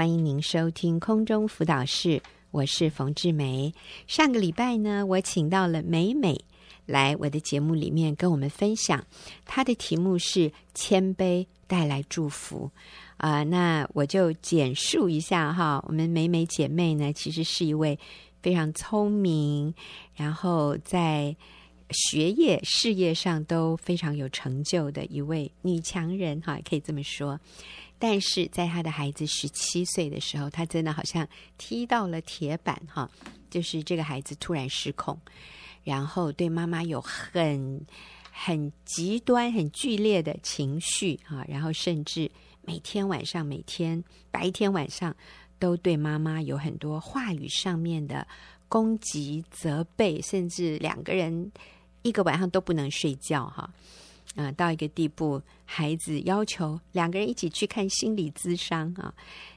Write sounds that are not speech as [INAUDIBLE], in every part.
欢迎您收听空中辅导室，我是冯志梅。上个礼拜呢，我请到了美美来我的节目里面跟我们分享，她的题目是“谦卑带来祝福”。啊、那我就简述一下哈，我们美美姐妹呢，其实是一位非常聪明，然后在学业、事业上都非常有成就的一位女强人哈，可以这么说。但是在他的孩子十七岁的时候，他真的好像踢到了铁板哈，就是这个孩子突然失控，然后对妈妈有很很极端、很剧烈的情绪啊，然后甚至每天晚上、每天白天晚上都对妈妈有很多话语上面的攻击、责备，甚至两个人一个晚上都不能睡觉哈。呃，到一个地步，孩子要求两个人一起去看心理咨商啊。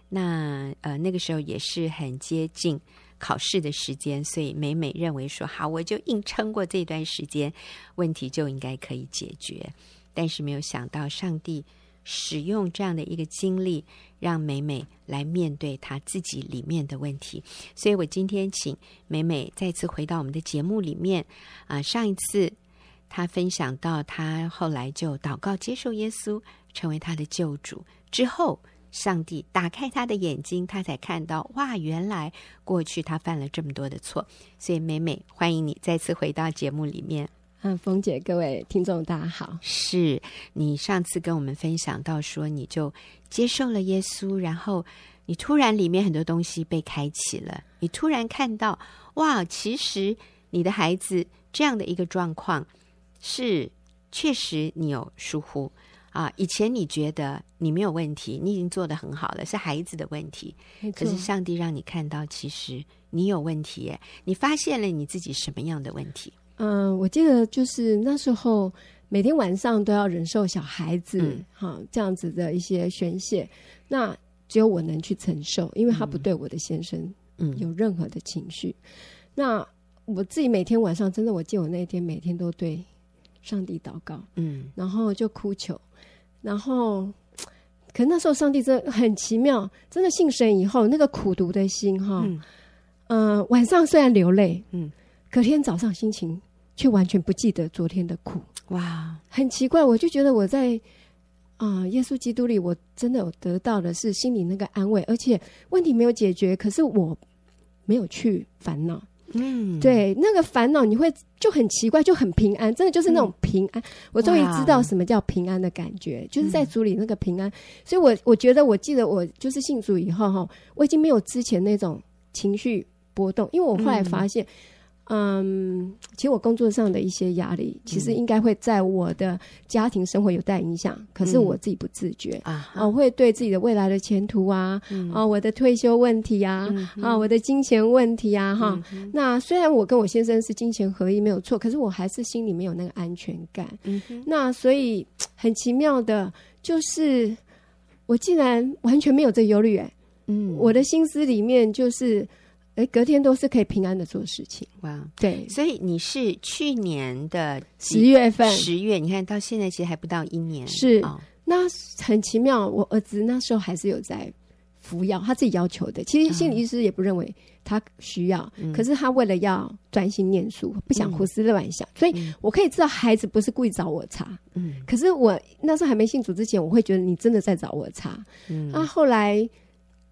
那呃，那个时候也是很接近考试的时间，所以美美认为说，好，我就硬撑过这段时间，问题就应该可以解决。但是没有想到，上帝使用这样的一个经历，让美美来面对她自己里面的问题。所以我今天请美美再次回到我们的节目里面啊、上一次。他分享到，他后来就祷告接受耶稣成为他的救主之后，上帝打开他的眼睛，他才看到哇，原来过去他犯了这么多的错。所以，美美，欢迎你再次回到节目里面。嗯，冯姐，各位听众，大家好。是你上次跟我们分享到说，你就接受了耶稣，然后你突然里面很多东西被开启了，你突然看到哇，其实你的孩子这样的一个状况。是，确实你有疏忽啊！以前你觉得你没有问题，你已经做得很好了，是孩子的问题。可是上帝让你看到，其实你有问题耶，你发现了你自己什么样的问题？嗯，我记得就是那时候每天晚上都要忍受小孩子哈、嗯啊、这样子的一些宣泄，那只有我能去承受，因为他不对我的先生嗯有任何的情绪。嗯、那我自己每天晚上真的，我记得我那一天每天都对。上帝祷告，嗯，然后就哭求，然后，可那时候上帝真的很奇妙，真的信神以后，那个苦读的心哈，嗯、呃，晚上虽然流泪，嗯，隔天早上心情却完全不记得昨天的苦，哇，很奇怪，我就觉得我在啊、呃，耶稣基督里，我真的有得到的是心里那个安慰，而且问题没有解决，可是我没有去烦恼。嗯，对，那个烦恼你会就很奇怪，就很平安，真的就是那种平安。嗯、我终于知道什么叫平安的感觉，就是在主里那个平安。嗯、所以我我觉得，我记得我就是信主以后哈，我已经没有之前那种情绪波动，因为我后来发现。嗯嗯，其实我工作上的一些压力，其实应该会在我的家庭生活有带影响，嗯、可是我自己不自觉、嗯、啊，我会对自己的未来的前途啊，嗯、啊，我的退休问题啊，啊，我的金钱问题啊，哈、那虽然我跟我先生是金钱合一没有错，可是我还是心里没有那个安全感。那所以很奇妙的，就是我竟然完全没有这忧虑，哎，嗯，我的心思里面就是。哎，隔天都是可以平安的做事情。哇，对，所以你是去年的十月份，十月，你看到现在其实还不到一年。是，哦、那很奇妙。我儿子那时候还是有在服药，他自己要求的。其实心理医师也不认为他需要，嗯、可是他为了要专心念书，不想胡思乱想，嗯、所以我可以知道孩子不是故意找我茬。嗯，可是我那时候还没信主之前，我会觉得你真的在找我茬。嗯，那后来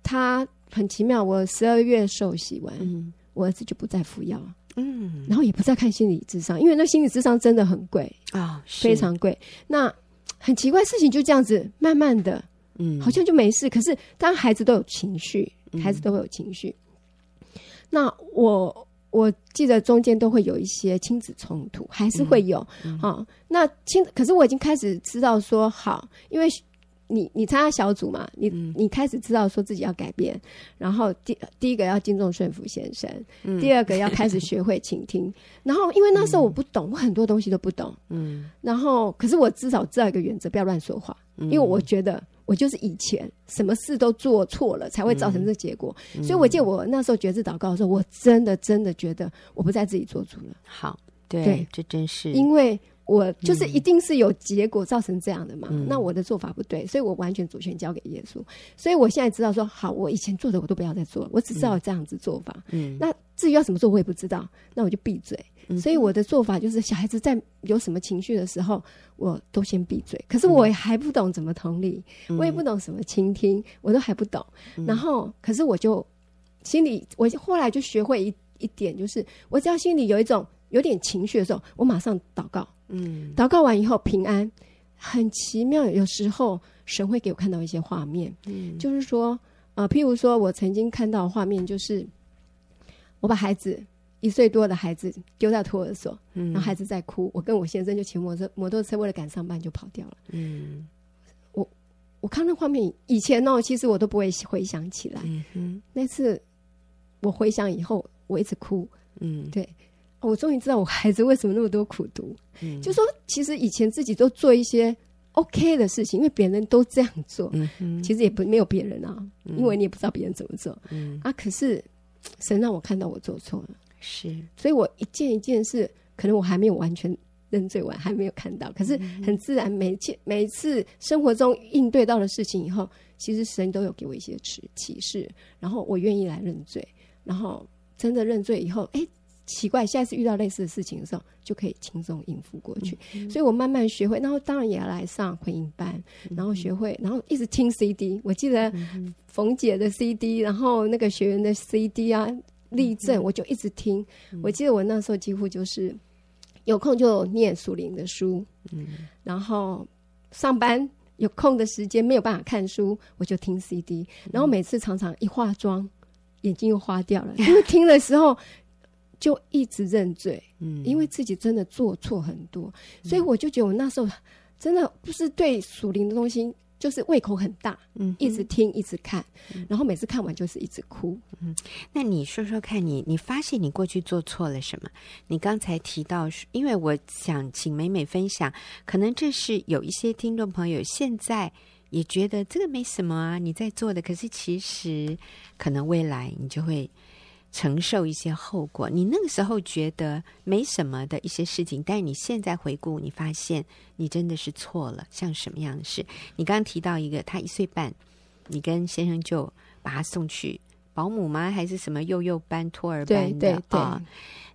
他。很奇妙，我十二月受洗完，嗯、我儿子就不再服药，嗯，然后也不再看心理智商，因为那心理智商真的很贵啊，哦、非常贵。那很奇怪，事情就这样子慢慢的，嗯，好像就没事。可是当孩子都有情绪，孩子都会有情绪。嗯、那我我记得中间都会有一些亲子冲突，还是会有啊、嗯嗯哦。那亲，可是我已经开始知道说好，因为。你你参加小组嘛？你你开始知道说自己要改变，嗯、然后第第一个要敬重顺服先生，嗯、第二个要开始学会倾听。然后因为那时候我不懂，嗯、我很多东西都不懂。嗯。然后可是我至少知道一个原则，不要乱说话。嗯、因为我觉得我就是以前什么事都做错了，才会造成这结果。嗯、所以我记得我那时候决志祷告的时候，我真的真的觉得我不再自己做主了。好，对，对，这真是因为我就是一定是有结果造成这样的嘛？嗯、那我的做法不对，所以我完全主权交给耶稣。所以我现在知道说，好，我以前做的我都不要再做了，我只知道这样子做法。嗯，那至于要怎么做，我也不知道，那我就闭嘴。嗯、所以我的做法就是，小孩子在有什么情绪的时候，我都先闭嘴。可是我也还不懂怎么同理，嗯、我也不懂什么倾听，我都还不懂。嗯、然后，可是我就心里，我后来就学会一一点，就是我只要心里有一种有点情绪的时候，我马上祷告。嗯，祷告完以后平安，很奇妙。有时候神会给我看到一些画面，嗯，就是说，呃，譬如说我曾经看到画面，就是我把孩子一岁多的孩子丢在托儿所，嗯，然后孩子在哭，我跟我先生就骑摩托摩托车为了赶上班就跑掉了，嗯，我我看那画面以前呢，其实我都不会回想起来，嗯哼，那次我回想以后，我一直哭，嗯，对。我终于知道我孩子为什么那么多苦读，嗯、就说其实以前自己都做一些 OK 的事情，因为别人都这样做，嗯、哼其实也不没有别人啊，嗯、因为你也不知道别人怎么做，嗯、啊，可是神让我看到我做错了，是，所以我一件一件事，可能我还没有完全认罪完，还没有看到，可是很自然，每件每一次生活中应对到的事情以后，其实神都有给我一些启启示，然后我愿意来认罪，然后真的认罪以后，哎。奇怪，下次遇到类似的事情的时候，就可以轻松应付过去。所以我慢慢学会，然后当然也要来上回应班，然后学会，然后一直听 CD。我记得冯姐的 CD，然后那个学员的 CD 啊，立正，我就一直听。我记得我那时候几乎就是有空就念属灵的书，嗯、然后上班有空的时间没有办法看书，我就听 CD。然后每次常常一化妆，眼睛又花掉了，[LAUGHS] 因为听的时候。就一直认罪，嗯，因为自己真的做错很多，嗯、所以我就觉得我那时候真的不是对属灵的东西，就是胃口很大，嗯，一直听，一直看，嗯、然后每次看完就是一直哭。嗯，那你说说看你，你发现你过去做错了什么？你刚才提到，因为我想请美美分享，可能这是有一些听众朋友现在也觉得这个没什么啊，你在做的，可是其实可能未来你就会。承受一些后果，你那个时候觉得没什么的一些事情，但是你现在回顾，你发现你真的是错了。像什么样的事？你刚刚提到一个，他一岁半，你跟先生就把他送去保姆吗？还是什么幼幼班、托儿班的？对对。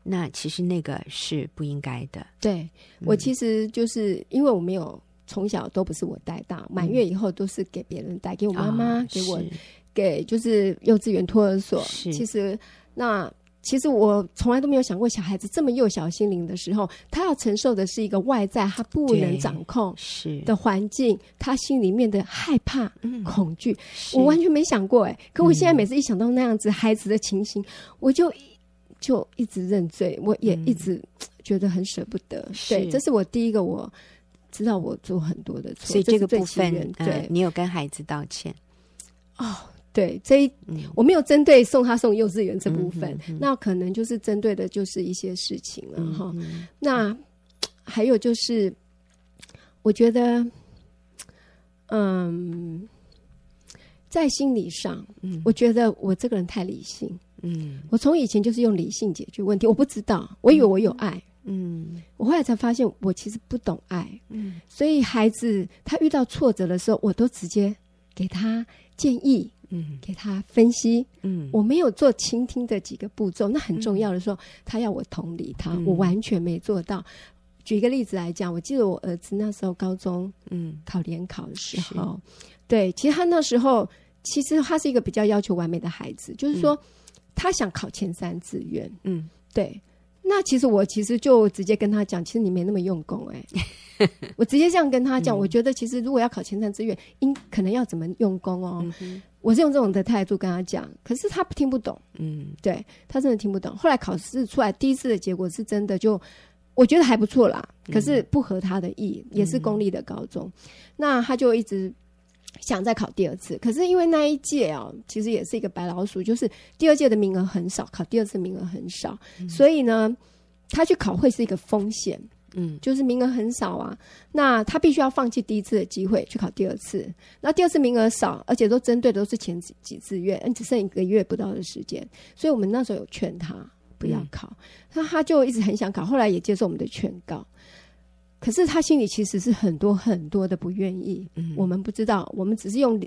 那其实那个是不应该的。对、嗯、我其实就是因为我没有从小都不是我带大，满月以后都是给别人带，给我妈妈，哦、给我，给就是幼稚园托儿所。是其实。那其实我从来都没有想过，小孩子这么幼小心灵的时候，他要承受的是一个外在他不能掌控是的环境，他心里面的害怕、嗯、恐惧，我完全没想过哎。可我现在每次一想到那样子孩子的情形，嗯、我就就一直认罪，我也一直觉得很舍不得。嗯、对，这是我第一个我知道我做很多的错，所以这个部分对、呃、你有跟孩子道歉哦。对，这一、嗯、我没有针对送他送幼稚园这部分，那可能就是针对的就是一些事情了哈。那还有就是，我觉得，嗯，在心理上，嗯，我觉得我这个人太理性，嗯，我从以前就是用理性解决问题，我不知道，我以为我有爱，嗯，我后来才发现我其实不懂爱，嗯，所以孩子他遇到挫折的时候，我都直接给他建议。嗯，给他分析。嗯，我没有做倾听的几个步骤，那很重要的时候，嗯、他要我同理他，嗯、我完全没做到。举一个例子来讲，我记得我儿子那时候高中，嗯，考联考的时候，是对，其实他那时候其实他是一个比较要求完美的孩子，就是说、嗯、他想考前三志愿。嗯，对。那其实我其实就直接跟他讲，其实你没那么用功哎、欸，[LAUGHS] 我直接这样跟他讲，嗯、我觉得其实如果要考前三志愿，应可能要怎么用功哦。我是用这种的态度跟他讲，可是他听不懂，嗯，对他真的听不懂。后来考试出来，第一次的结果是真的就我觉得还不错啦，可是不合他的意，嗯、也是公立的高中，嗯、那他就一直。想再考第二次，可是因为那一届啊，其实也是一个白老鼠，就是第二届的名额很少，考第二次名额很少，嗯、所以呢，他去考会是一个风险，嗯，就是名额很少啊，那他必须要放弃第一次的机会去考第二次，那第二次名额少，而且都针对的都是前几几志愿，嗯，只剩一个月不到的时间，所以我们那时候有劝他不要考，那、嗯、他就一直很想考，后来也接受我们的劝告。可是他心里其实是很多很多的不愿意。嗯，我们不知道，我们只是用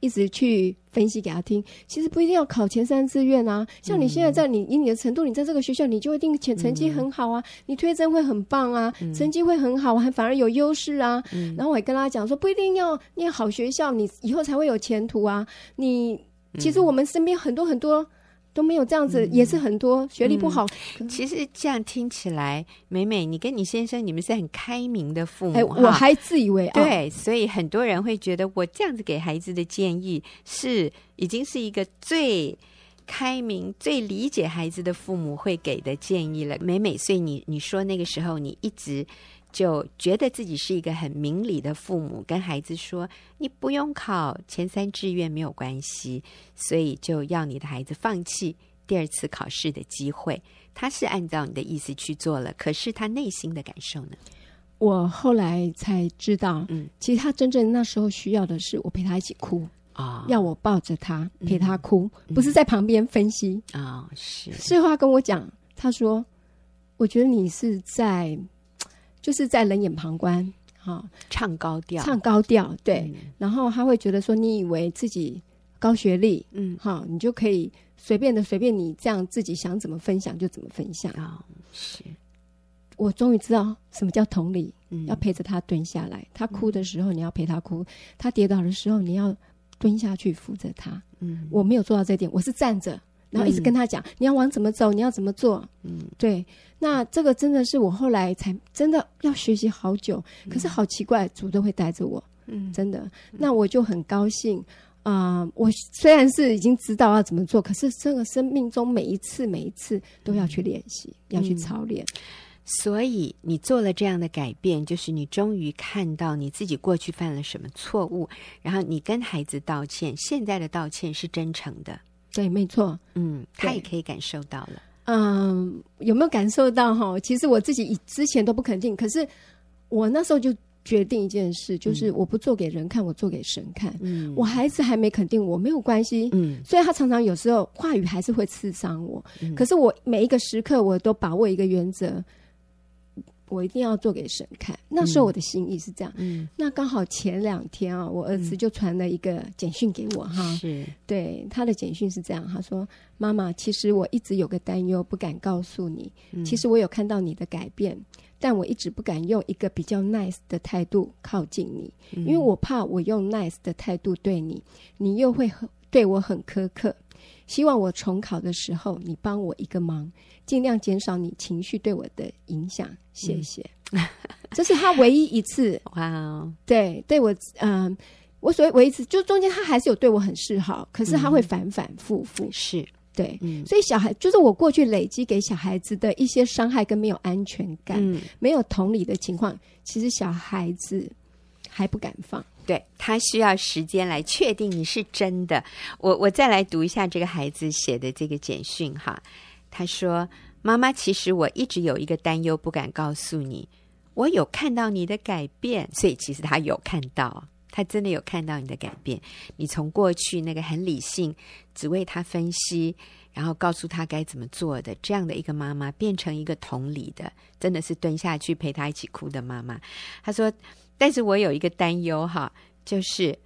一直去分析给他听。其实不一定要考前三志愿啊。像你现在在你以你的程度，你在这个学校，你就一定成成绩很好啊，嗯、你推甄会很棒啊，嗯、成绩会很好，还反而有优势啊。嗯、然后我也跟他讲说，不一定要念好学校，你以后才会有前途啊。你其实我们身边很多很多。都没有这样子，嗯、也是很多学历不好、嗯。其实这样听起来，美美，你跟你先生，你们是很开明的父母。哎，我还自以为啊。对，所以很多人会觉得，我这样子给孩子的建议是已经是一个最开明、最理解孩子的父母会给的建议了。美美，所以你你说那个时候你一直。就觉得自己是一个很明理的父母，跟孩子说：“你不用考前三志愿没有关系。”所以就要你的孩子放弃第二次考试的机会。他是按照你的意思去做了，可是他内心的感受呢？我后来才知道，嗯，其实他真正那时候需要的是我陪他一起哭啊，哦、要我抱着他陪他哭，嗯、不是在旁边分析啊、哦。是，事后他跟我讲，他说：“我觉得你是在。”就是在冷眼旁观，哈，唱高调，唱高调，对。嗯、然后他会觉得说，你以为自己高学历，嗯，哈，你就可以随便的随便你这样自己想怎么分享就怎么分享啊。是，我终于知道什么叫同理，嗯、要陪着他蹲下来。他哭的时候，你要陪他哭；嗯、他跌倒的时候，你要蹲下去扶着他。嗯，我没有做到这点，我是站着。然后一直跟他讲，嗯、你要往怎么走，你要怎么做。嗯，对。那这个真的是我后来才真的要学习好久。嗯、可是好奇怪，主都会带着我。嗯，真的。嗯、那我就很高兴。啊、呃，我虽然是已经知道要怎么做，可是这个生命中每一次每一次都要去练习，嗯、要去操练。所以你做了这样的改变，就是你终于看到你自己过去犯了什么错误，然后你跟孩子道歉。现在的道歉是真诚的。对，没错，嗯，他也可以感受到了，嗯，有没有感受到哈？其实我自己以之前都不肯定，可是我那时候就决定一件事，就是我不做给人看，嗯、我做给神看。嗯，我孩子还没肯定我，没有关系。嗯，所以他常常有时候话语还是会刺伤我，嗯、可是我每一个时刻我都把握一个原则。我一定要做给神看。那时候我的心意是这样。嗯，那刚好前两天啊，我儿子就传了一个简讯给我哈。是，对，他的简讯是这样，他说：“妈妈，其实我一直有个担忧，不敢告诉你。其实我有看到你的改变，但我一直不敢用一个比较 nice 的态度靠近你，因为我怕我用 nice 的态度对你，你又会很对我很苛刻。希望我重考的时候，你帮我一个忙。”尽量减少你情绪对我的影响，谢谢。嗯、[LAUGHS] 这是他唯一一次，[LAUGHS] 哇哦，对，对我，嗯、呃，我所谓唯一一次，就中间他还是有对我很示好，可是他会反反复复，嗯、是。对，嗯、所以小孩就是我过去累积给小孩子的一些伤害跟没有安全感，嗯、没有同理的情况，其实小孩子还不敢放，对，他需要时间来确定你是真的。我我再来读一下这个孩子写的这个简讯哈。他说：“妈妈，其实我一直有一个担忧，不敢告诉你。我有看到你的改变，所以其实他有看到，他真的有看到你的改变。你从过去那个很理性，只为他分析，然后告诉他该怎么做的这样的一个妈妈，变成一个同理的，真的是蹲下去陪他一起哭的妈妈。”他说：“但是我有一个担忧，哈，就是。”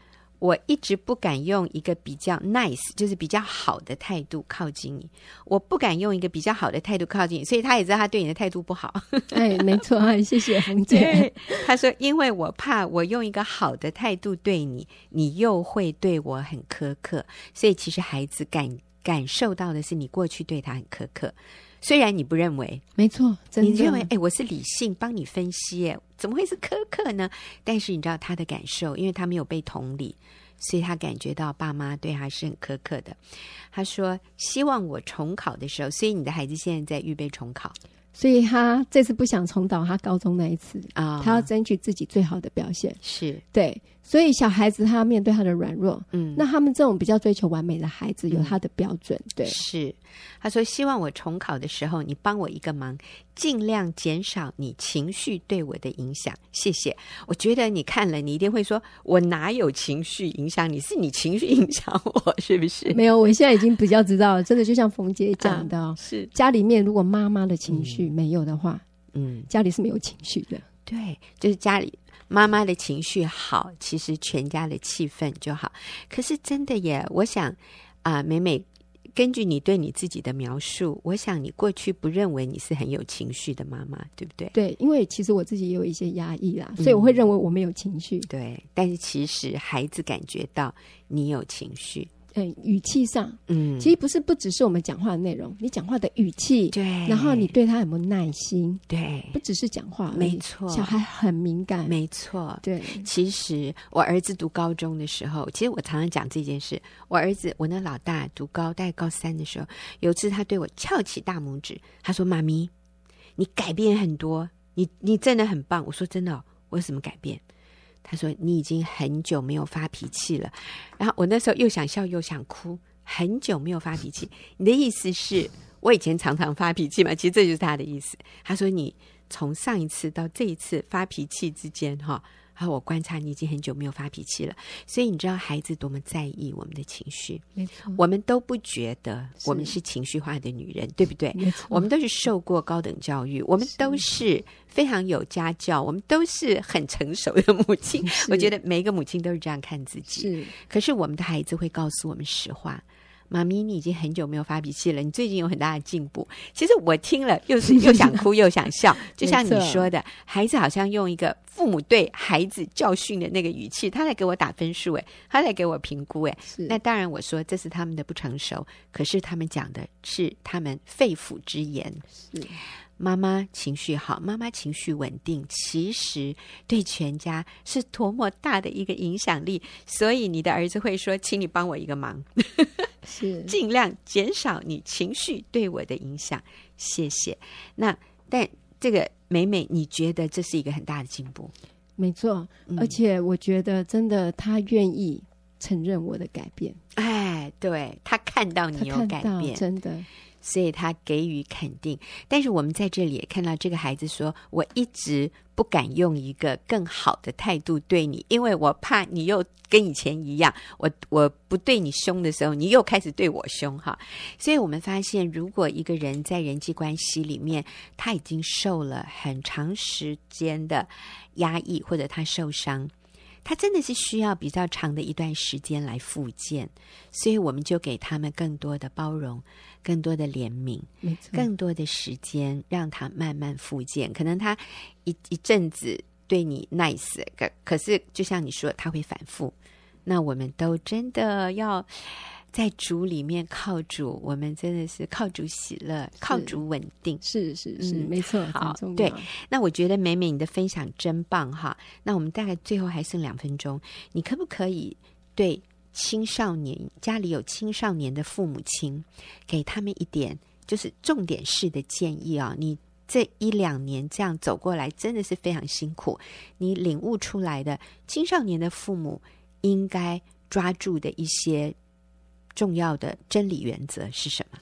我一直不敢用一个比较 nice，就是比较好的态度靠近你。我不敢用一个比较好的态度靠近你，所以他也知道他对你的态度不好。[LAUGHS] 哎，没错，谢谢红姐。[LAUGHS] 他说：“因为我怕我用一个好的态度对你，你又会对我很苛刻。所以其实孩子感感受到的是你过去对他很苛刻。虽然你不认为，没错，真的你认为哎，我是理性帮你分析，哎。”怎么会是苛刻呢？但是你知道他的感受，因为他没有被同理，所以他感觉到爸妈对他是很苛刻的。他说：“希望我重考的时候，所以你的孩子现在在预备重考，所以他这次不想重蹈他高中那一次啊，哦、他要争取自己最好的表现。是对。”所以小孩子他要面对他的软弱，嗯，那他们这种比较追求完美的孩子有他的标准，嗯、对，是。他说希望我重考的时候，你帮我一个忙，尽量减少你情绪对我的影响，谢谢。我觉得你看了，你一定会说，我哪有情绪影响你？是你情绪影响我，是不是？没有，我现在已经比较知道了，真的就像冯姐讲的，啊、是家里面如果妈妈的情绪没有的话，嗯，家里是没有情绪的。对，就是家里妈妈的情绪好，其实全家的气氛就好。可是真的耶，我想啊、呃，美美。根据你对你自己的描述，我想你过去不认为你是很有情绪的妈妈，对不对？对，因为其实我自己也有一些压抑啦，所以我会认为我没有情绪。嗯，对，但是其实孩子感觉到你有情绪。嗯，语气上，嗯，其实不是不只是我们讲话的内容，你讲话的语气，对，然后你对他有没有耐心，对，不只是讲话，没错，小孩很敏感，没错，对。其实我儿子读高中的时候，其实我常常讲这件事。我儿子，我那老大读高，大概高三的时候，有一次他对我翘起大拇指，他说：“妈咪，你改变很多，你你真的很棒。”我说：“真的哦，我有什么改变？”他说：“你已经很久没有发脾气了。”然后我那时候又想笑又想哭。很久没有发脾气，你的意思是我以前常常发脾气嘛？其实这就是他的意思。他说：“你从上一次到这一次发脾气之间，哈。”后我观察你已经很久没有发脾气了，所以你知道孩子多么在意我们的情绪。没错，我们都不觉得我们是情绪化的女人，对不对？没错，我们都是受过高等教育，我们都是非常有家教，我们都是很成熟的母亲。我觉得每一个母亲都是这样看自己。是，可是我们的孩子会告诉我们实话。妈咪，你已经很久没有发脾气了。你最近有很大的进步。其实我听了，又是 [LAUGHS] 又想哭又想笑。[LAUGHS] 就像你说的，孩子好像用一个父母对孩子教训的那个语气，他来给我打分数，哎，他来给我评估，哎。那当然，我说这是他们的不成熟，可是他们讲的是他们肺腑之言。是。妈妈情绪好，妈妈情绪稳定，其实对全家是多么大的一个影响力。所以你的儿子会说：“请你帮我一个忙，是 [LAUGHS] 尽量减少你情绪对我的影响。”谢谢。那但这个美美，你觉得这是一个很大的进步？没错，而且我觉得真的，他愿意承认我的改变。哎，对，他看到你有改变，真的。所以他给予肯定，但是我们在这里也看到这个孩子说：“我一直不敢用一个更好的态度对你，因为我怕你又跟以前一样，我我不对你凶的时候，你又开始对我凶。”哈，所以我们发现，如果一个人在人际关系里面，他已经受了很长时间的压抑，或者他受伤。他真的是需要比较长的一段时间来复健，所以我们就给他们更多的包容，更多的怜悯，没错，更多的时间让他慢慢复健。可能他一一阵子对你 nice，可可是就像你说，他会反复。那我们都真的要。在主里面靠主，我们真的是靠主喜乐，靠主稳定，是是是，嗯、没错，好，对。那我觉得美美你的分享真棒哈。那我们大概最后还剩两分钟，你可不可以对青少年家里有青少年的父母亲，给他们一点就是重点式的建议啊？你这一两年这样走过来，真的是非常辛苦。你领悟出来的青少年的父母应该抓住的一些。重要的真理原则是什么？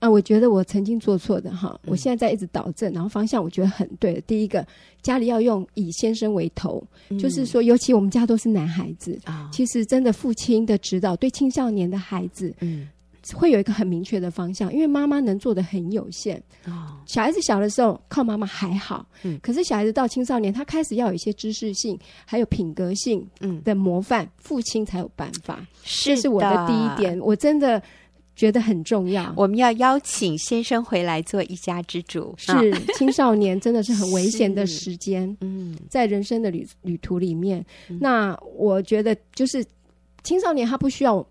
啊，我觉得我曾经做错的哈，我现在在一直导正，然后方向我觉得很对的。第一个，家里要用以先生为头，嗯、就是说，尤其我们家都是男孩子，哦、其实真的父亲的指导对青少年的孩子，嗯。会有一个很明确的方向，因为妈妈能做的很有限。哦，小孩子小的时候靠妈妈还好，嗯，可是小孩子到青少年，他开始要有一些知识性，还有品格性，嗯的模范，嗯、父亲才有办法。是的，这是我的第一点，我真的觉得很重要。我们要邀请先生回来做一家之主。是，青少年真的是很危险的时间。[LAUGHS] 嗯，在人生的旅旅途里面，嗯、那我觉得就是青少年他不需要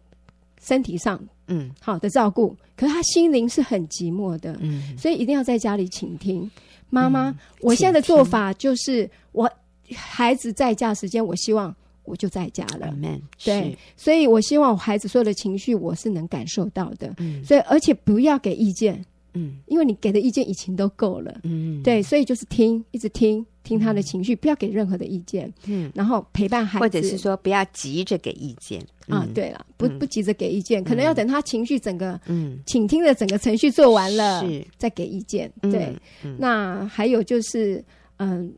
身体上。嗯，好的照顾，可是他心灵是很寂寞的，嗯，所以一定要在家里倾听。妈妈。嗯、我现在的做法就是，我孩子在家时间，我希望我就在家了。对，所以我希望我孩子所有的情绪我是能感受到的，嗯，所以而且不要给意见。嗯，因为你给的意见已经都够了，嗯，对，所以就是听，一直听，听他的情绪，不要给任何的意见，嗯，然后陪伴孩子，或者是说不要急着给意见。啊，对了，不不急着给意见，可能要等他情绪整个，嗯，倾听的整个程序做完了，是。再给意见，对，那还有就是，嗯，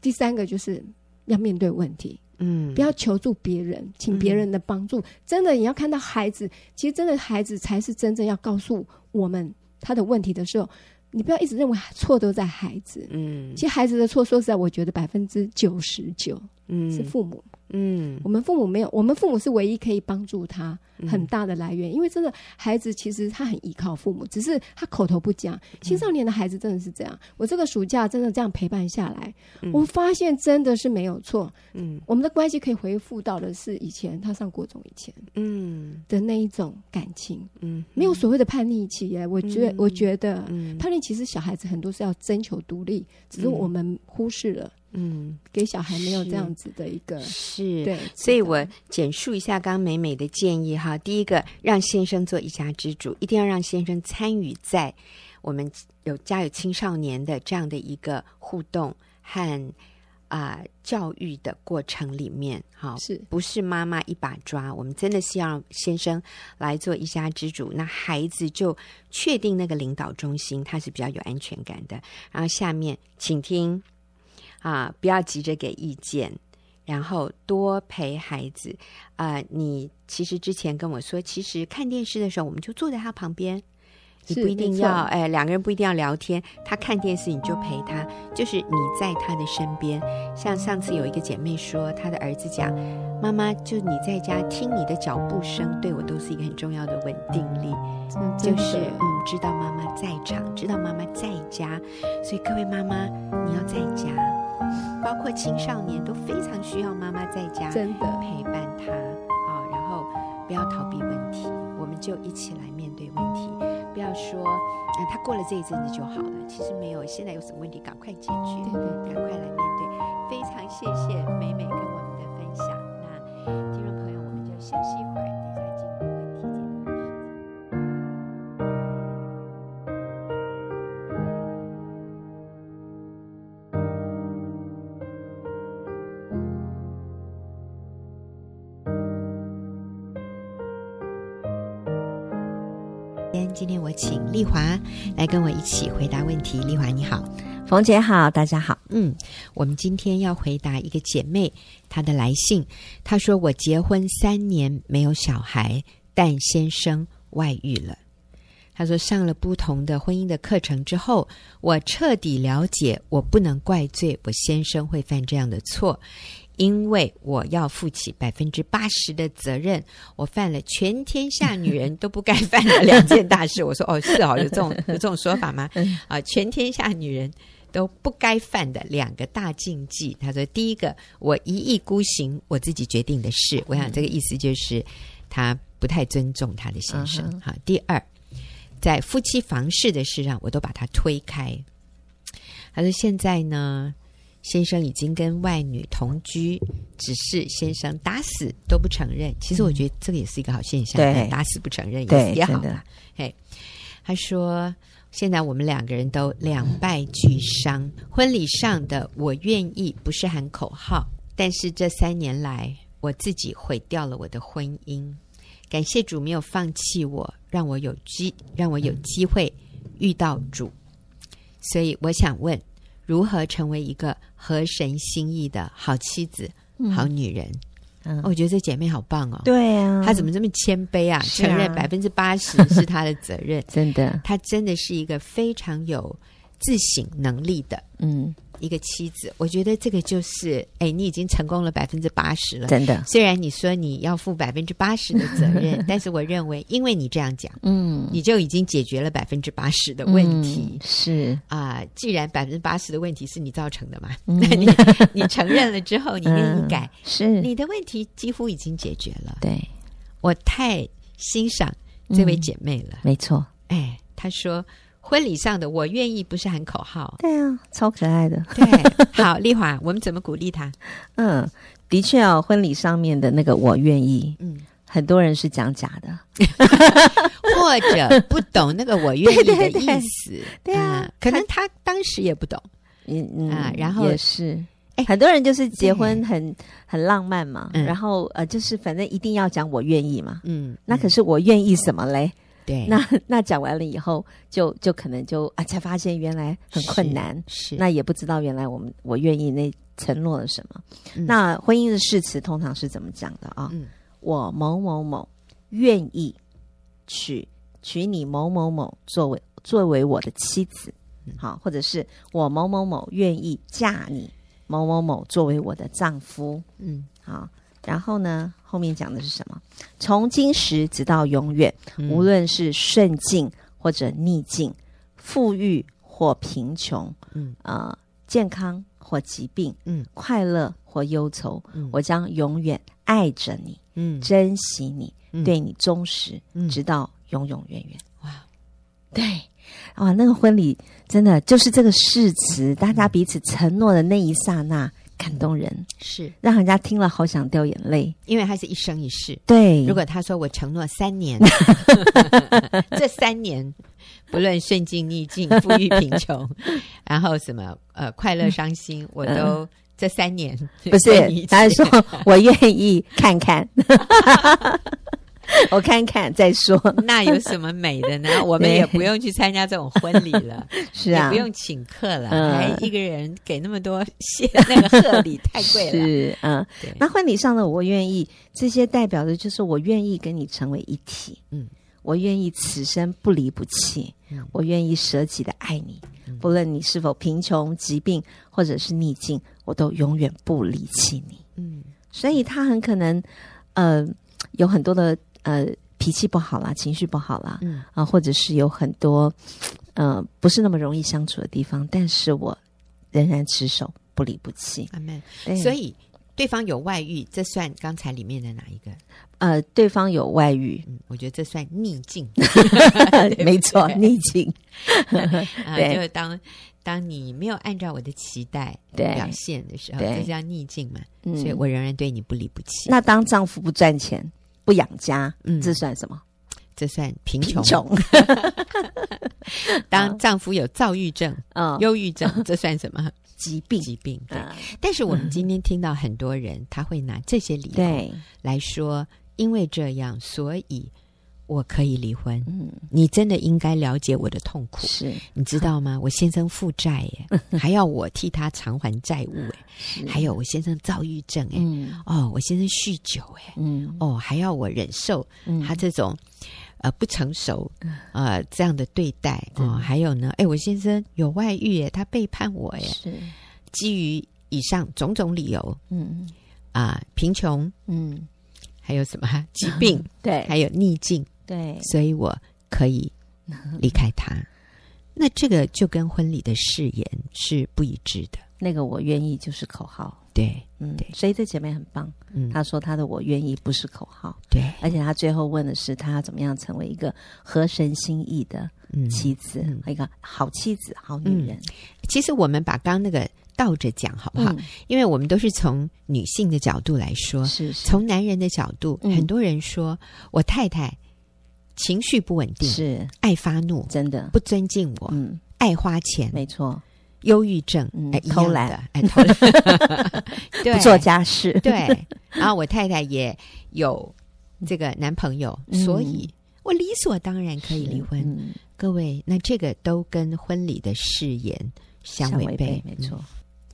第三个就是要面对问题，嗯，不要求助别人，请别人的帮助，真的你要看到孩子，其实真的孩子才是真正要告诉我们。他的问题的时候，你不要一直认为错都在孩子。嗯，其实孩子的错，说实在，我觉得百分之九十九，嗯，是父母。嗯，我们父母没有，我们父母是唯一可以帮助他很大的来源，嗯、因为真的孩子其实他很依靠父母，只是他口头不讲。青少年的孩子真的是这样。嗯、我这个暑假真的这样陪伴下来，嗯、我发现真的是没有错。嗯，我们的关系可以恢复到的是以前他上国中以前，嗯的那一种感情。嗯，没有所谓的叛逆期耶。我觉得，嗯、我觉得，叛逆期是小孩子很多是要征求独立，只是我们忽视了。嗯，给小孩没有这样子的一个是，对，所以我简述一下刚刚美美的建议哈。第一个，让先生做一家之主，一定要让先生参与在我们有家有青少年的这样的一个互动和啊、呃、教育的过程里面，哈，是不是妈妈一把抓？我们真的是要让先生来做一家之主，那孩子就确定那个领导中心，他是比较有安全感的。然后下面请听。啊，不要急着给意见，然后多陪孩子。啊、呃，你其实之前跟我说，其实看电视的时候，我们就坐在他旁边，你不一定要哎，两个人不一定要聊天。他看电视，你就陪他，就是你在他的身边。像上次有一个姐妹说，她的儿子讲：“妈妈，就你在家听你的脚步声，对我都是一个很重要的稳定力。”就是嗯，知道妈妈在场，知道妈妈在家。所以各位妈妈，你要在家。包括青少年都非常需要妈妈在家真的陪伴他啊，然后不要逃避问题，我们就一起来面对问题。不要说，嗯，他过了这一阵子就好了，其实没有。现在有什么问题，赶快解决，对对对，赶快来面对。非常谢谢美美跟我们的分享。那听众朋友，我们就休息一会儿。今天我请丽华来跟我一起回答问题。丽华你好，冯姐好，大家好。嗯，我们今天要回答一个姐妹她的来信。她说：“我结婚三年没有小孩，但先生外遇了。”她说：“上了不同的婚姻的课程之后，我彻底了解，我不能怪罪我先生会犯这样的错。”因为我要负起百分之八十的责任，我犯了全天下女人都不该犯的两件大事。[LAUGHS] 我说哦，是哦，有这种 [LAUGHS] 有这种说法吗？啊，全天下女人都不该犯的两个大禁忌。他说，第一个，我一意孤行，我自己决定的事。我想这个意思就是他不太尊重他的先生。哈，第二，在夫妻房事的事上，我都把他推开。他说现在呢。先生已经跟外女同居，只是先生打死都不承认。其实我觉得这个也是一个好现象，对，打死不承认也也好的。嘿，他说现在我们两个人都两败俱伤。婚礼上的我愿意不是喊口号，但是这三年来我自己毁掉了我的婚姻。感谢主没有放弃我，让我有机让我有机会遇到主。所以我想问。如何成为一个合神心意的好妻子、嗯、好女人？嗯，我觉得这姐妹好棒哦。对啊，她怎么这么谦卑啊？啊承认百分之八十 [LAUGHS] 是她的责任，真的，她真的是一个非常有自省能力的。嗯。一个妻子，我觉得这个就是，哎，你已经成功了百分之八十了，真的。虽然你说你要负百分之八十的责任，[LAUGHS] 但是我认为，因为你这样讲，嗯，你就已经解决了百分之八十的问题。嗯、是啊、呃，既然百分之八十的问题是你造成的嘛，嗯、[LAUGHS] 那你你承认了之后，你愿意改，是你的问题几乎已经解决了。对，我太欣赏这位姐妹了。嗯、没错，哎，她说。婚礼上的我愿意不是喊口号，对啊，超可爱的。对，好，丽华，我们怎么鼓励他？[LAUGHS] 嗯，的确哦，婚礼上面的那个我愿意，嗯，很多人是讲假的，或者不懂那个我愿意的意思，[LAUGHS] 对，对，对，对啊、嗯，可能他当时也不懂，嗯嗯，啊，然后也是，哎，很多人就是结婚很很浪漫嘛，嗯、然后呃，就是反正一定要讲我愿意嘛，嗯，那可是我愿意什么嘞？对，那 [LAUGHS] 那讲完了以后，就就可能就啊，才发现原来很困难，是，是。那也不知道原来我们我愿意那承诺了什么。嗯、那婚姻的誓词通常是怎么讲的啊？嗯、我某某某愿意娶娶你某某某作为作为我的妻子，好，或者是我某某某愿意嫁你某某某作为我的丈夫，嗯，好。然后呢，后面讲的是什么？从今时直到永远，嗯、无论是顺境或者逆境，富裕或贫穷，嗯。啊、呃，健康或疾病，嗯，快乐或忧愁，嗯，我将永远爱着你，嗯，珍惜你，嗯、对你忠实，嗯、直到永永远远。哇，对，哇，那个婚礼真的就是这个誓词，大家彼此承诺的那一刹那。感动人。是。让人家听了好想掉眼泪，因为他是一生一世。对，如果他说我承诺三年，[LAUGHS] 这三年不论顺境逆境、富裕贫穷，[LAUGHS] 然后什么呃快乐伤心，我都、呃、这三年不是，他说我愿意看看。[LAUGHS] [LAUGHS] 我看看再说，[LAUGHS] 那有什么美的呢？[LAUGHS] 我们也不用去参加这种婚礼了，是啊，也不用请客了，嗯、还一个人给那么多谢那个贺礼，太贵了。是，嗯，那婚礼上的我愿意，这些代表的就是我愿意跟你成为一体，嗯，我愿意此生不离不弃，嗯、我愿意舍己的爱你，嗯、不论你是否贫穷、疾病或者是逆境，我都永远不离弃你。嗯，所以他很可能，呃，有很多的。呃，脾气不好啦，情绪不好啦，嗯啊，或者是有很多呃不是那么容易相处的地方，但是我仍然持守不离不弃。阿门。所以对方有外遇，这算刚才里面的哪一个？呃，对方有外遇，嗯，我觉得这算逆境。[LAUGHS] 没错，逆境。[LAUGHS] 啊，就是当当你没有按照我的期待表现的时候，这叫逆境嘛。所以我仍然对你不离不弃。那当丈夫不赚钱？不养家，嗯，这算什么？这算贫穷。[LAUGHS] 当丈夫有躁郁症、忧郁症，[LAUGHS] 这算什么？疾病。疾病。对。但是我们今天听到很多人，他会拿这些理由来说，因为这样，所以我可以离婚。嗯，你真的应该了解我的痛苦。是，你知道吗？我先生负债耶，[LAUGHS] 还要我替他偿还债务哎。还有我先生躁郁症哎，嗯、哦，我先生酗酒哎，嗯、哦，还要我忍受他这种、嗯、呃不成熟呃这样的对待哦，嗯、还有呢，哎，我先生有外遇哎，他背叛我哎，是。基于以上种种理由，嗯。啊，贫穷，嗯，还有什么？[LAUGHS] 疾病，[LAUGHS] 对，还有逆境，对，所以我可以 [LAUGHS] 离开他。那这个就跟婚礼的誓言是不一致的。那个我愿意就是口号，对，嗯，对。所以这姐妹很棒，嗯，她说她的我愿意不是口号，对，而且她最后问的是她要怎么样成为一个合神心意的妻子，一个好妻子、好女人。其实我们把刚刚那个倒着讲好不好？因为我们都是从女性的角度来说，是从男人的角度，很多人说我太太情绪不稳定，是爱发怒，真的不尊敬我，嗯，爱花钱，没错。忧郁症，哎，偷懒，哎，偷懒，[LAUGHS] 不做家事，对。然后我太太也有这个男朋友，所以我理所当然可以离婚。各位，那这个都跟婚礼的誓言相违背，没错。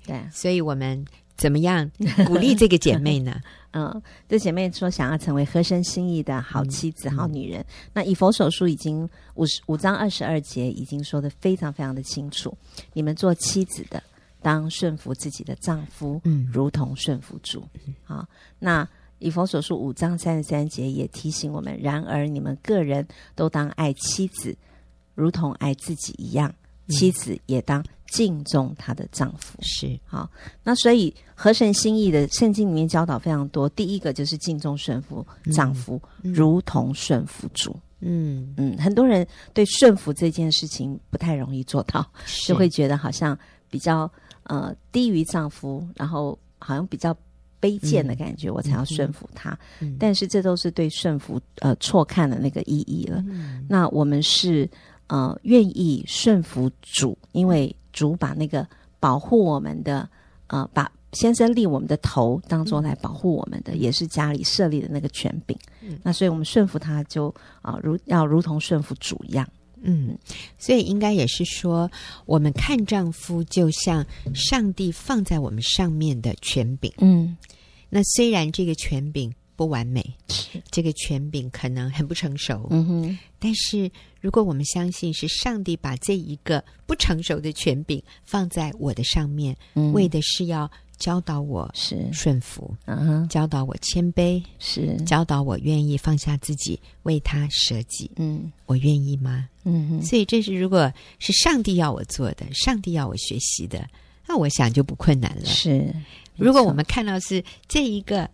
对，所以我们。怎么样鼓励这个姐妹呢？[LAUGHS] [LAUGHS] 嗯，这姐妹说想要成为合身心意的好妻子、嗯、好女人。那以佛手书已经五十五章二十二节已经说的非常非常的清楚。你们做妻子的当顺服自己的丈夫，嗯，如同顺服主。嗯、好，那以佛所书五章三十三节也提醒我们：然而你们个人都当爱妻子，如同爱自己一样。妻子也当敬重她的丈夫，是好。那所以合神心意的圣经里面教导非常多。第一个就是敬重顺服丈夫，嗯、如同顺服主。嗯嗯，很多人对顺服这件事情不太容易做到，就会觉得好像比较呃低于丈夫，然后好像比较卑贱的感觉，嗯、我才要顺服他。但是这都是对顺服呃错看的那个意义了。嗯、那我们是。呃，愿意顺服主，因为主把那个保护我们的，呃，把先生立我们的头当做来保护我们的，嗯、也是家里设立的那个权柄。嗯，那所以我们顺服他就，就、呃、啊，如要如同顺服主一样。嗯，所以应该也是说，我们看丈夫就像上帝放在我们上面的权柄。嗯，那虽然这个权柄不完美，这个权柄可能很不成熟。嗯哼，但是如果我们相信是上帝把这一个不成熟的权柄放在我的上面，嗯、为的是要教导我是顺服，教导我谦卑，是教导我愿意放下自己，为他舍己。嗯，我愿意吗？嗯哼，所以这是如果是上帝要我做的，上帝要我学习的，那我想就不困难了。是，如果我们看到是这一个。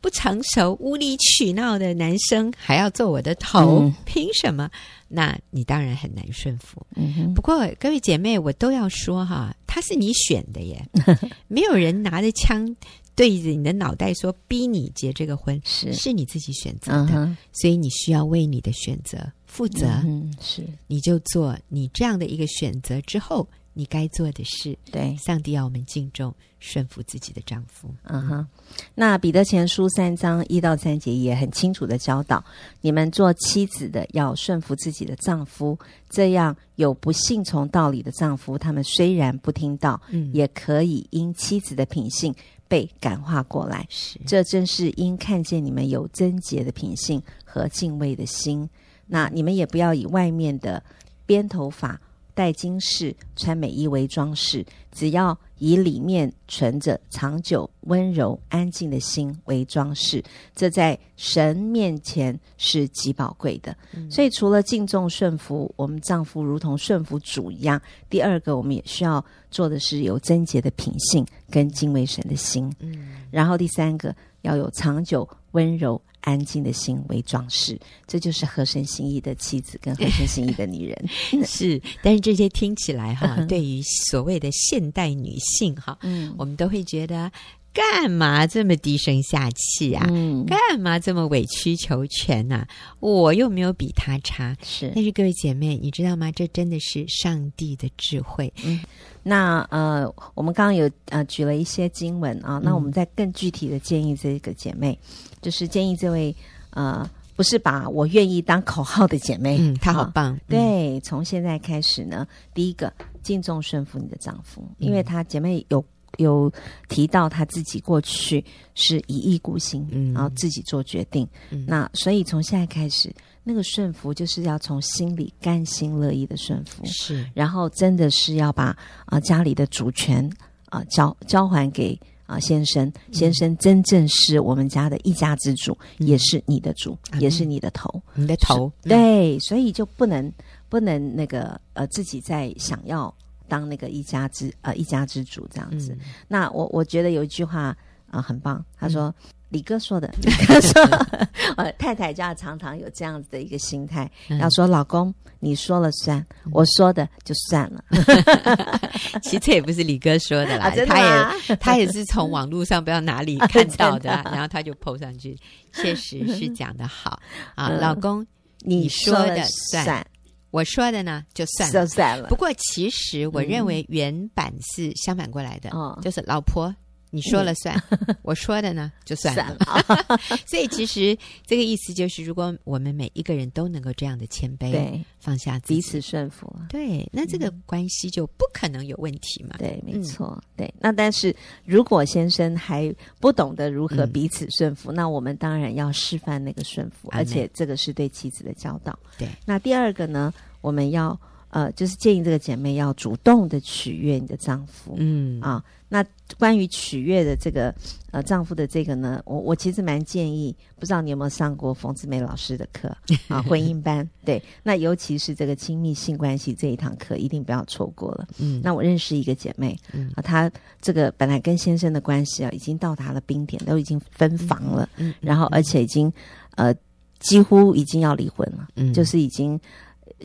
不成熟、无理取闹的男生还要做我的头，嗯、凭什么？那你当然很难顺服。嗯，不过各位姐妹，我都要说哈，他是你选的耶，[LAUGHS] 没有人拿着枪对着你的脑袋说逼你结这个婚，是是你自己选择的，嗯、所以你需要为你的选择负责。嗯，是，你就做你这样的一个选择之后。你该做的事，对，上帝要我们敬重、顺服自己的丈夫。嗯哼，那彼得前书三章一到三节也很清楚的教导，你们做妻子的要顺服自己的丈夫，这样有不信从道理的丈夫，他们虽然不听道，嗯，也可以因妻子的品性被感化过来。是，这正是因看见你们有贞洁的品性和敬畏的心。那你们也不要以外面的编头发。戴金饰、穿美衣为装饰，只要以里面存着长久、温柔、安静的心为装饰，这在神面前是极宝贵的。嗯、所以，除了敬重顺服我们丈夫，如同顺服主一样，第二个我们也需要做的是有贞洁的品性跟敬畏神的心。嗯，然后第三个要有长久、温柔。安静的心为装饰，这就是合身心意的妻子跟合身 [LAUGHS] 心意的女人。[LAUGHS] 是，但是这些听起来哈，[LAUGHS] 对于所谓的现代女性哈，嗯，我们都会觉得干嘛这么低声下气啊？嗯，干嘛这么委曲求全啊？我又没有比他差。是，但是各位姐妹，你知道吗？这真的是上帝的智慧。嗯，那呃，我们刚刚有呃举了一些经文啊，那我们再更具体的建议这个姐妹。就是建议这位呃，不是把我愿意当口号的姐妹，嗯，她好棒。对，从现在开始呢，第一个敬重顺服你的丈夫，因为她姐妹有有提到他自己过去是一意孤行，嗯，然后自己做决定。嗯、那所以从现在开始，那个顺服就是要从心里甘心乐意的顺服，是，然后真的是要把啊、呃、家里的主权啊、呃、交交还给。啊，先生，先生真正是我们家的一家之主，嗯、也是你的主，嗯、也是你的头，你的头。对，所以就不能不能那个呃，自己在想要当那个一家之呃一家之主这样子。嗯、那我我觉得有一句话啊、呃、很棒，他说。嗯。李哥说的，李哥说，[LAUGHS] 呃，太太就要常常有这样子的一个心态，嗯、要说老公你说了算，嗯、我说的就算了。[LAUGHS] [LAUGHS] 其实也不是李哥说的啦，啊、的他也他也是从网络上不知道哪里看到的，啊、的然后他就 po 上去，确实是讲的好。啊，嗯、老公你说的，算我说的呢就算了，算了。不过其实我认为原版是相反过来的，嗯、就是老婆。你说了算，我说的呢就算了。[LAUGHS] 所以其实这个意思就是，如果我们每一个人都能够这样的谦卑，对，放下彼此顺服，对，那这个关系就不可能有问题嘛。对，没错，对。那但是如果先生还不懂得如何彼此顺服，那我们当然要示范那个顺服，而且这个是对妻子的教导。对。那第二个呢，我们要呃，就是建议这个姐妹要主动的取悦你的丈夫。嗯啊。那关于取悦的这个呃丈夫的这个呢，我我其实蛮建议，不知道你有没有上过冯志梅老师的课啊，[LAUGHS] 婚姻班对，那尤其是这个亲密性关系这一堂课，一定不要错过了。嗯，那我认识一个姐妹，嗯啊，她这个本来跟先生的关系啊，已经到达了冰点，都已经分房了，嗯，嗯然后而且已经呃几乎已经要离婚了，嗯，就是已经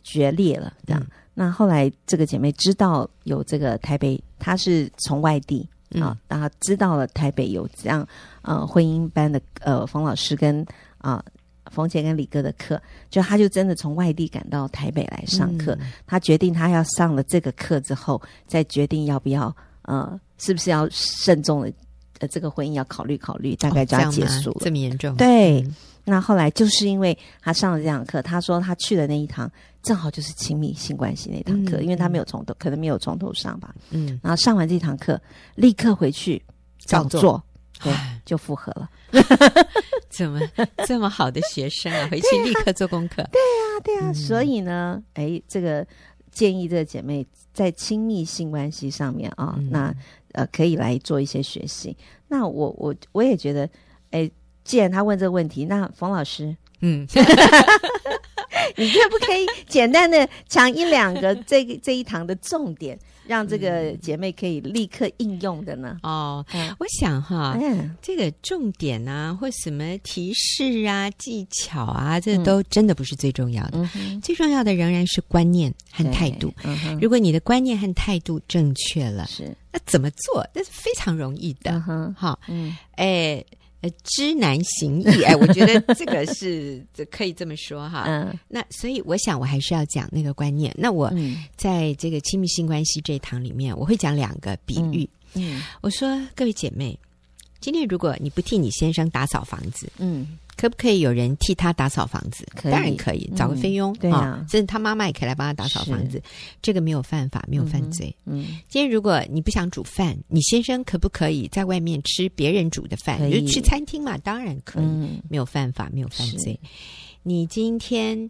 决裂了这样。嗯那后来，这个姐妹知道有这个台北，她是从外地啊，然后知道了台北有这样呃婚姻班的呃冯老师跟啊冯姐跟李哥的课，就她就真的从外地赶到台北来上课。她决定她要上了这个课之后，再决定要不要呃是不是要慎重的呃这个婚姻要考虑考虑，大概就要结束了。这么严重？对。那后来就是因为他上了这堂课，他说他去的那一堂。正好就是亲密性关系那堂课，嗯、因为他没有从头，可能没有从头上吧。嗯，然后上完这堂课，立刻回去照做，对，就复合了。[LAUGHS] 怎么这么好的学生 [LAUGHS] 啊？回去立刻做功课。对啊，对啊。所以呢，哎，这个建议这个姐妹在亲密性关系上面啊，那呃可以来做一些学习。那我我我也觉得，哎，既然他问这个问题，那冯老师，嗯。[LAUGHS] 你可不可以简单的讲一两个这个 [LAUGHS] 这一堂的重点，让这个姐妹可以立刻应用的呢？哦，我想哈，嗯，这个重点啊，或什么提示啊、技巧啊，这都真的不是最重要的。最重要的仍然是观念和态度。如果你的观念和态度正确了，是那怎么做？那是非常容易的。好，嗯，哎。呃，知难行易，哎，我觉得这个是这可以这么说哈。嗯，那所以我想我还是要讲那个观念。那我在这个亲密性关系这一堂里面，我会讲两个比喻。嗯，嗯我说各位姐妹，今天如果你不替你先生打扫房子，嗯。可不可以有人替他打扫房子？当然可以，找个菲佣，对啊，甚至他妈妈也可以来帮他打扫房子。这个没有犯法，没有犯罪。嗯，今天如果你不想煮饭，你先生可不可以在外面吃别人煮的饭？你就去餐厅嘛，当然可以，没有犯法，没有犯罪。你今天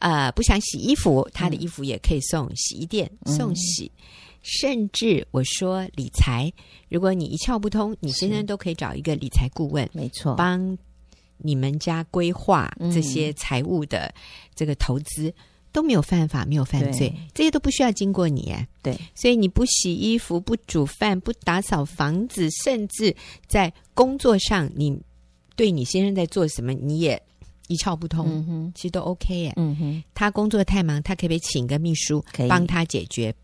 呃不想洗衣服，他的衣服也可以送洗衣店送洗。甚至我说理财，如果你一窍不通，你先生都可以找一个理财顾问，没错，帮。你们家规划这些财务的这个投资、嗯、都没有犯法，没有犯罪，对这些都不需要经过你。对，所以你不洗衣服、不煮饭、不打扫房子，甚至在工作上，你对你先生在做什么，你也一窍不通。嗯、哼其实都 OK 耶。嗯哼，他工作太忙，他可不可以请个秘书帮他解决？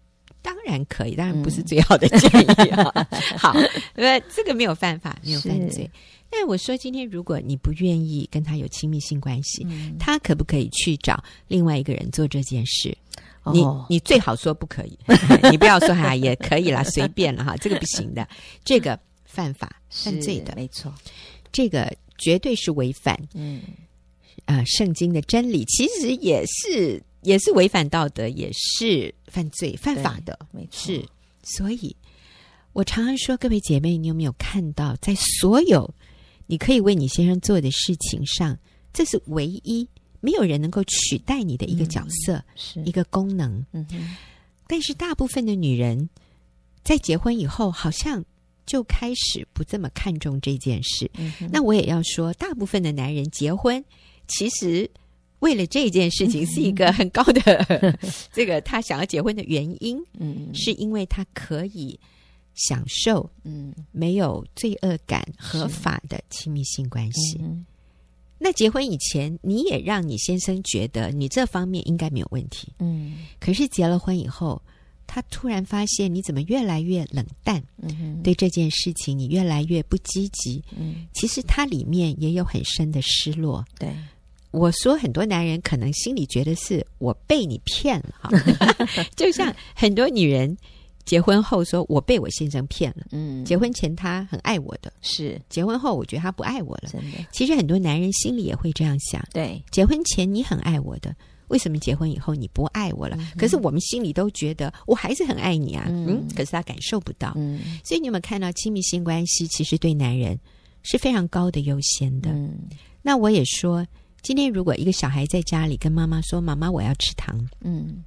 当然可以，当然不是最好的建议啊。嗯、[LAUGHS] 好，因为这个没有犯法，没有犯罪。但我说，今天如果你不愿意跟他有亲密性关系，嗯、他可不可以去找另外一个人做这件事？哦、你你最好说不可以，[LAUGHS] 你不要说哈也可以啦，随便了哈，[LAUGHS] 这个不行的，这个犯法犯罪的，没错，这个绝对是违反嗯。啊、呃、圣经的真理，其实也是也是违反道德，也是犯罪犯法的，没错。是，所以我常常说，各位姐妹，你有没有看到，在所有你可以为你先生做的事情上，这是唯一没有人能够取代你的一个角色，嗯、是一个功能。嗯哼，但是大部分的女人在结婚以后，好像就开始不这么看重这件事。嗯，那我也要说，大部分的男人结婚，其实为了这件事情是一个很高的 [LAUGHS] 这个他想要结婚的原因。嗯，是因为他可以。享受，嗯，没有罪恶感、合法的亲密性关系。嗯、那结婚以前，你也让你先生觉得你这方面应该没有问题，嗯。可是结了婚以后，他突然发现你怎么越来越冷淡，嗯，对这件事情你越来越不积极，嗯。其实他里面也有很深的失落。对，我说很多男人可能心里觉得是我被你骗了，哈，[LAUGHS] 就像很多女人。结婚后说，我被我先生骗了。嗯，结婚前他很爱我的，是结婚后我觉得他不爱我了。真的，其实很多男人心里也会这样想。对，结婚前你很爱我的，为什么结婚以后你不爱我了？嗯、可是我们心里都觉得我还是很爱你啊。嗯，嗯，可是他感受不到。嗯，所以你有没有看到亲密性关系其实对男人是非常高的优先的？嗯，那我也说，今天如果一个小孩在家里跟妈妈说：“妈妈，我要吃糖。”嗯。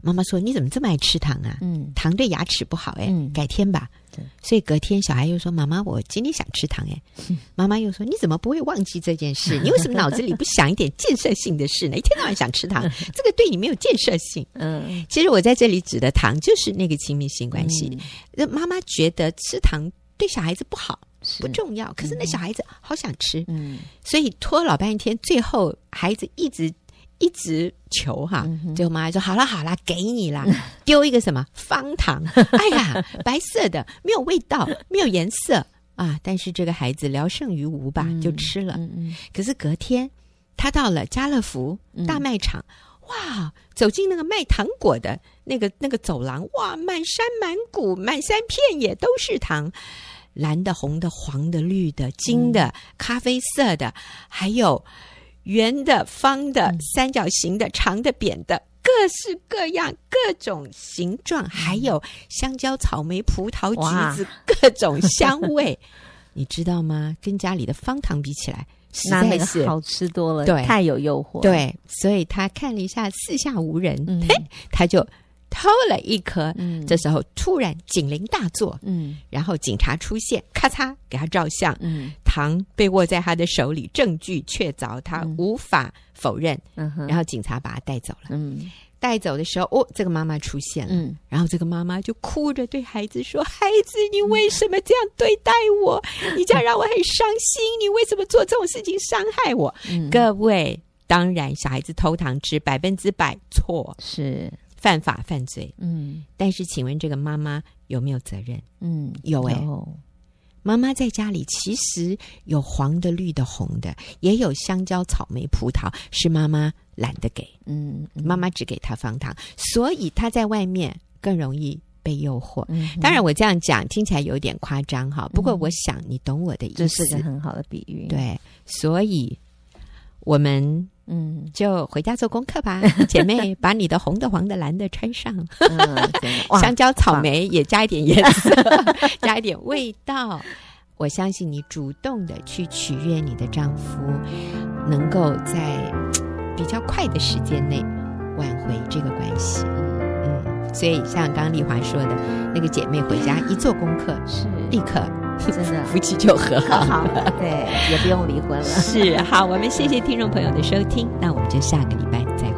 妈妈说：“你怎么这么爱吃糖啊？嗯，糖对牙齿不好哎，嗯，改天吧。对，所以隔天小孩又说：‘妈妈，我今天想吃糖哎。’ [LAUGHS] 妈妈又说：‘你怎么不会忘记这件事？[LAUGHS] 你为什么脑子里不想一点建设性的事呢？一天到晚想吃糖，这个对你没有建设性。’嗯，其实我在这里指的糖就是那个亲密性关系。那妈妈觉得吃糖对小孩子不好，不重要，可是那小孩子好想吃，嗯，所以拖老半天，最后孩子一直。”一直求哈，最后妈妈说：“好啦好啦，给你啦，[LAUGHS] 丢一个什么方糖？[LAUGHS] 哎呀，白色的，没有味道，没有颜色啊！但是这个孩子聊胜于无吧，就吃了。可是隔天，他到了家乐福大卖场，哇，走进那个卖糖果的那个那个走廊，哇，满山满谷，满山遍野都是糖，蓝的、红的、黄的、绿的、金的、咖啡色的，还有。”圆的、方的、三角形的、长的、扁的，各式各样、各种形状，还有香蕉、草莓、葡萄、橘子，[LAUGHS] 各种香味。[LAUGHS] 你知道吗？跟家里的方糖比起来，实在是好吃多了，对，太有诱惑。对，所以他看了一下四下无人，嗯、嘿，他就偷了一颗。嗯，这时候突然警铃大作，嗯，然后警察出现，咔嚓给他照相，嗯，糖被握在他的手里，证据确凿，他无法否认，嗯，然后警察把他带走了，嗯。带走的时候，哦，这个妈妈出现了，嗯，然后这个妈妈就哭着对孩子说：“孩子，你为什么这样对待我？你这样让我很伤心。你为什么做这种事情伤害我？”嗯，各位，当然，小孩子偷糖吃百分之百错，是犯法犯罪。嗯，但是，请问这个妈妈有没有责任？嗯，有哎、欸。妈妈在家里其实有黄的、绿的、红的，也有香蕉、草莓、葡萄，是妈妈懒得给。嗯，妈妈只给她方糖，所以她在外面更容易被诱惑。嗯，当然我这样讲听起来有点夸张哈，不过我想你懂我的意思。这是个很好的比喻。对，所以我们嗯就回家做功课吧，[LAUGHS] 姐妹，把你的红的、黄的、蓝的穿上。嗯，[LAUGHS] 香蕉、草莓也加一点颜色，[LAUGHS] 加一点味道。我相信你主动的去取悦你的丈夫，能够在比较快的时间内挽回这个关系。嗯，所以像刚刚丽华说的，那个姐妹回家一做功课，是立刻真的 [LAUGHS] 夫妻就和好了，对，也不用离婚了。[LAUGHS] 是，好，我们谢谢听众朋友的收听，那我们就下个礼拜再会。